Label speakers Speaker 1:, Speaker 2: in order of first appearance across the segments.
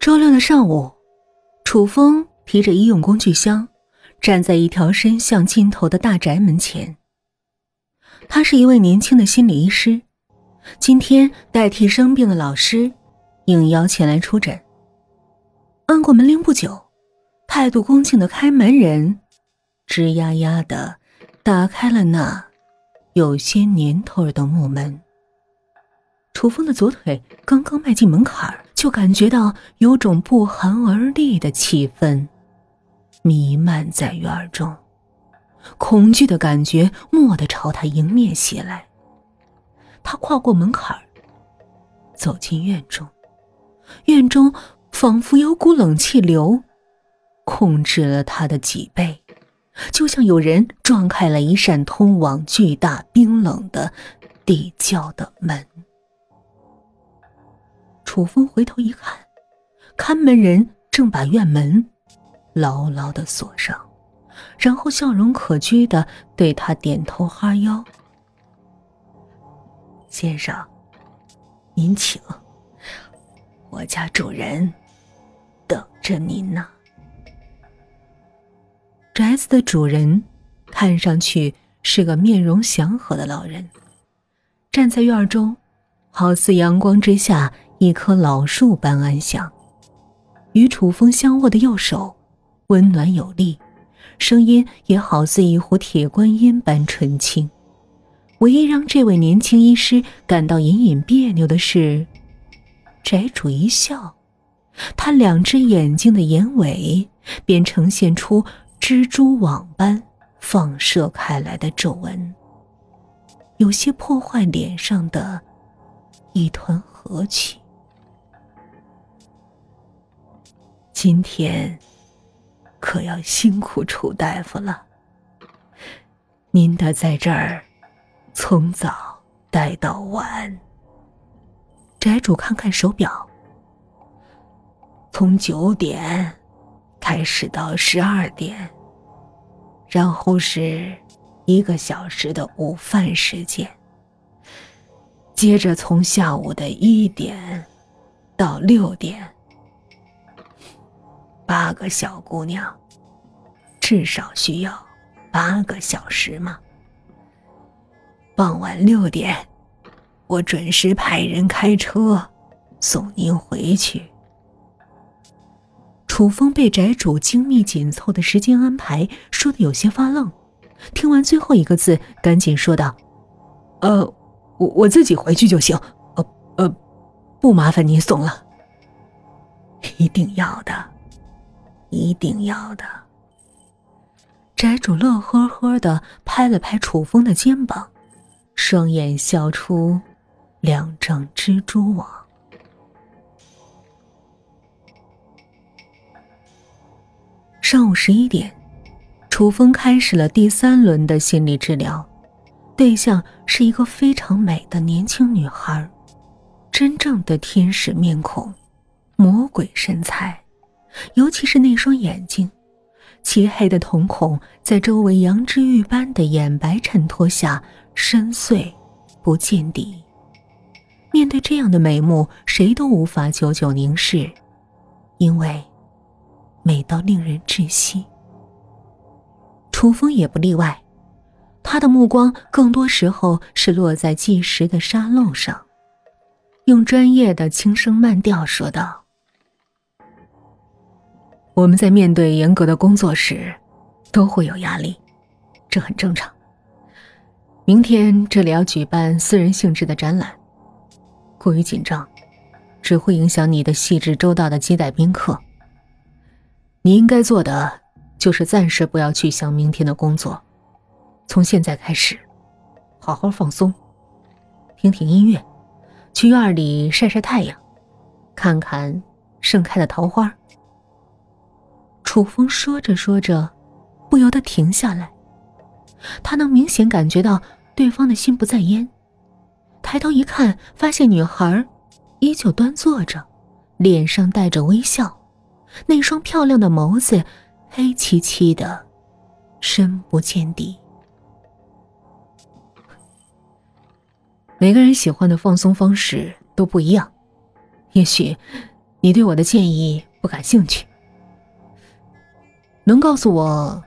Speaker 1: 周六的上午，楚风提着医用工具箱，站在一条伸向尽头的大宅门前。他是一位年轻的心理医师，今天代替生病的老师应邀前来出诊。按过门铃不久，态度恭敬的开门人吱呀呀的打开了那有些年头的木门。楚风的左腿刚刚迈进门槛就感觉到有种不寒而栗的气氛弥漫在院中，恐惧的感觉蓦地朝他迎面袭来。他跨过门槛走进院中，院中仿佛有股冷气流控制了他的脊背，就像有人撞开了一扇通往巨大冰冷的地窖的门。楚风回头一看，看门人正把院门牢牢的锁上，然后笑容可掬的对他点头哈腰：“先生，您请，我家主人等着您呢。”宅子的主人看上去是个面容祥和的老人，站在院中，好似阳光之下。一棵老树般安详，与楚风相握的右手温暖有力，声音也好似一壶铁观音般纯清。唯一让这位年轻医师感到隐隐别扭的是，宅主一笑，他两只眼睛的眼尾便呈现出蜘蛛网般放射开来的皱纹，有些破坏脸上的一团和气。今天可要辛苦楚大夫了。您得在这儿从早待到晚。宅主看看手表，从九点开始到十二点，然后是一个小时的午饭时间，接着从下午的一点到六点。八个小姑娘，至少需要八个小时吗？傍晚六点，我准时派人开车送您回去。楚风被宅主精密紧凑的时间安排说的有些发愣，听完最后一个字，赶紧说道：“呃，我我自己回去就行，呃呃，不麻烦您送了。一定要的。”一定要的。宅主乐呵呵的拍了拍楚风的肩膀，双眼笑出两张蜘蛛网。上午十一点，楚风开始了第三轮的心理治疗，对象是一个非常美的年轻女孩，真正的天使面孔，魔鬼身材。尤其是那双眼睛，漆黑的瞳孔在周围羊脂玉般的眼白衬托下深邃不见底。面对这样的美目，谁都无法久久凝视，因为美到令人窒息。楚风也不例外，他的目光更多时候是落在计时的沙漏上，用专业的轻声慢调说道。我们在面对严格的工作时，都会有压力，这很正常。明天这里要举办私人性质的展览，过于紧张，只会影响你的细致周到的接待宾客。你应该做的就是暂时不要去想明天的工作，从现在开始，好好放松，听听音乐，去院里晒晒太阳，看看盛开的桃花。楚风说着说着，不由得停下来。他能明显感觉到对方的心不在焉。抬头一看，发现女孩依旧端坐着，脸上带着微笑，那双漂亮的眸子黑漆漆的，深不见底。每个人喜欢的放松方式都不一样，也许你对我的建议不感兴趣，能告诉我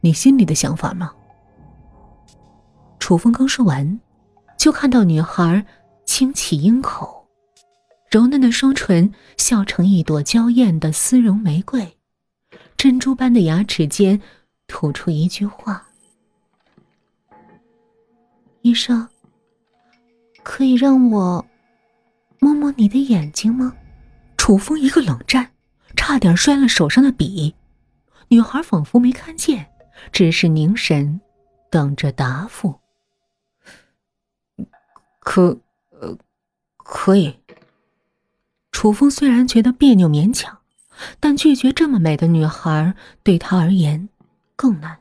Speaker 1: 你心里的想法吗？楚风刚说完，就看到女孩轻启樱口，柔嫩的双唇笑成一朵娇艳的丝绒玫瑰，珍珠般的牙齿间吐出一句话：“医生，可以让我摸摸你的眼睛吗？”楚风一个冷战，差点摔了手上的笔。女孩仿佛没看见，只是凝神等着答复。可，呃，可以。楚风虽然觉得别扭勉强，但拒绝这么美的女孩对他而言更难。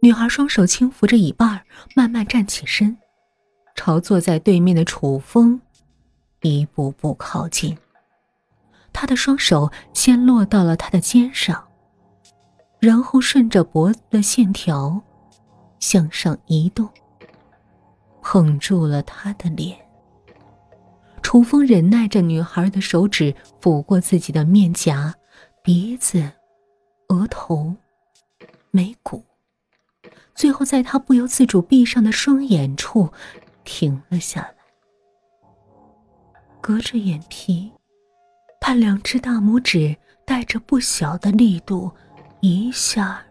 Speaker 1: 女孩双手轻扶着椅背，慢慢站起身，朝坐在对面的楚风一步步靠近。他的双手先落到了他的肩上，然后顺着脖子的线条向上移动，捧住了他的脸。楚风忍耐着女孩的手指抚过自己的面颊、鼻子、额头、眉骨，最后在他不由自主闭上的双眼处停了下来，隔着眼皮。他两只大拇指带着不小的力度，一下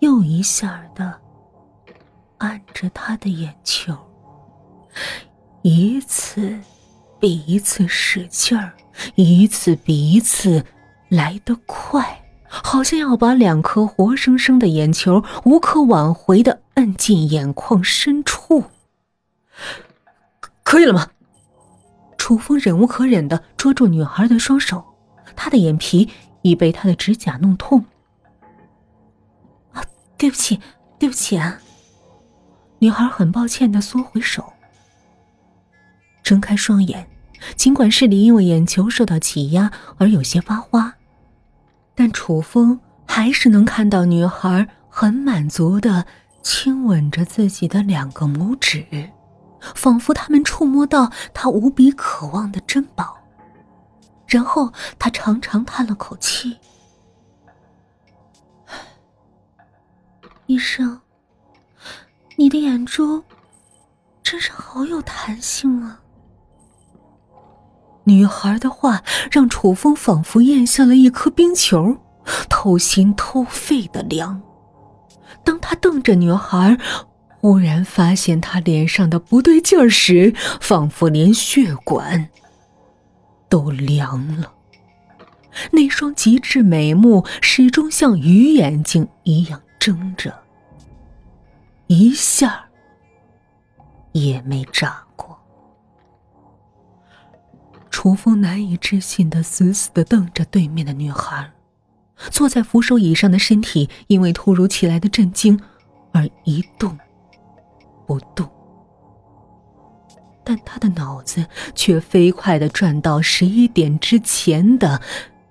Speaker 1: 又一下的按着他的眼球，一次比一次使劲儿，一次比一次来得快，好像要把两颗活生生的眼球无可挽回的摁进眼眶深处。可以了吗？楚风忍无可忍的捉住女孩的双手，她的眼皮已被他的指甲弄痛。对不起，对不起啊！女孩很抱歉的缩回手，睁开双眼，尽管视力因为眼球受到挤压而有些发花，但楚风还是能看到女孩很满足的亲吻着自己的两个拇指。仿佛他们触摸到他无比渴望的珍宝，然后他长长叹了口气：“医生，你的眼珠真是好有弹性啊！”女孩的话让楚风仿佛咽下了一颗冰球，透心透肺的凉。当他瞪着女孩。忽然发现她脸上的不对劲儿时，仿佛连血管都凉了。那双极致美目始终像鱼眼睛一样睁着，一下也没眨过。楚风难以置信的死死的瞪着对面的女孩，坐在扶手椅上的身体因为突如其来的震惊而一动。不动，但他的脑子却飞快的转到十一点之前的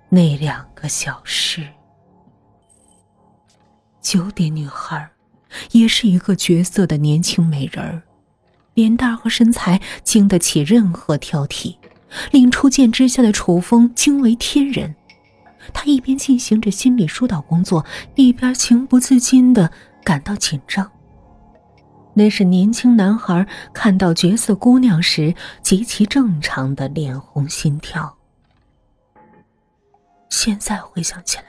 Speaker 1: 那两个小时。九点女孩，也是一个绝色的年轻美人儿，脸蛋和身材经得起任何挑剔，令初见之下的楚风惊为天人。他一边进行着心理疏导工作，一边情不自禁的感到紧张。那是年轻男孩看到绝色姑娘时极其正常的脸红心跳。现在回想起来，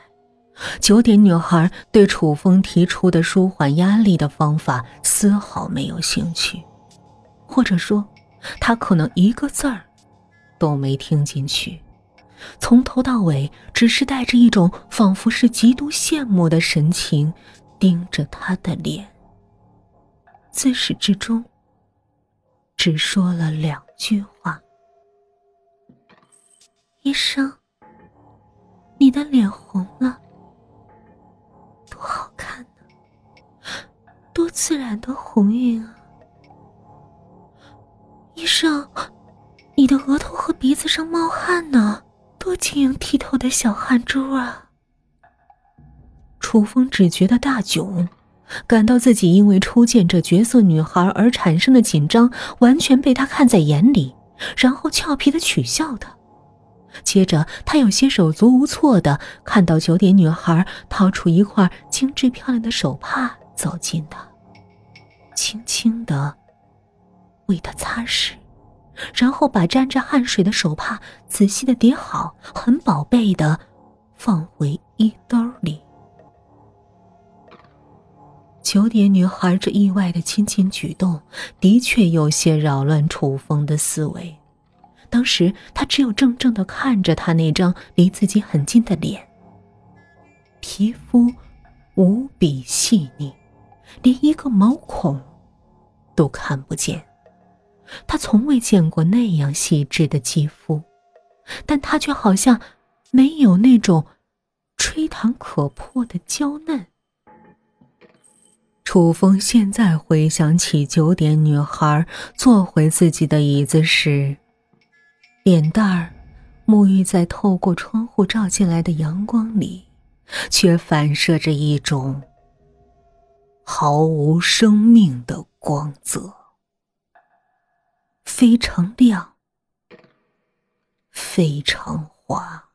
Speaker 1: 九点女孩对楚风提出的舒缓压力的方法丝毫没有兴趣，或者说，她可能一个字儿都没听进去，从头到尾只是带着一种仿佛是极度羡慕的神情盯着他的脸。自始至终，只说了两句话：“医生，你的脸红了，好看呢，多自然的红晕啊！医生，你的额头和鼻子上冒汗呢，多晶莹剔透的小汗珠啊！”楚风只觉得大窘。感到自己因为初见这绝色女孩而产生的紧张，完全被他看在眼里，然后俏皮的取笑她。接着，他有些手足无措的看到九点女孩掏出一块精致漂亮的手帕，走近他，轻轻的为他擦拭，然后把沾着汗水的手帕仔细的叠好，很宝贝的放回衣兜里。九点女孩这意外的亲近举动，的确有些扰乱楚风的思维。当时他只有怔怔的看着他那张离自己很近的脸，皮肤无比细腻，连一个毛孔都看不见。他从未见过那样细致的肌肤，但他却好像没有那种吹弹可破的娇嫩。楚风现在回想起九点女孩坐回自己的椅子时。脸蛋儿沐浴在透过窗户照进来的阳光里，却反射着一种毫无生命的光泽，非常亮，非常滑。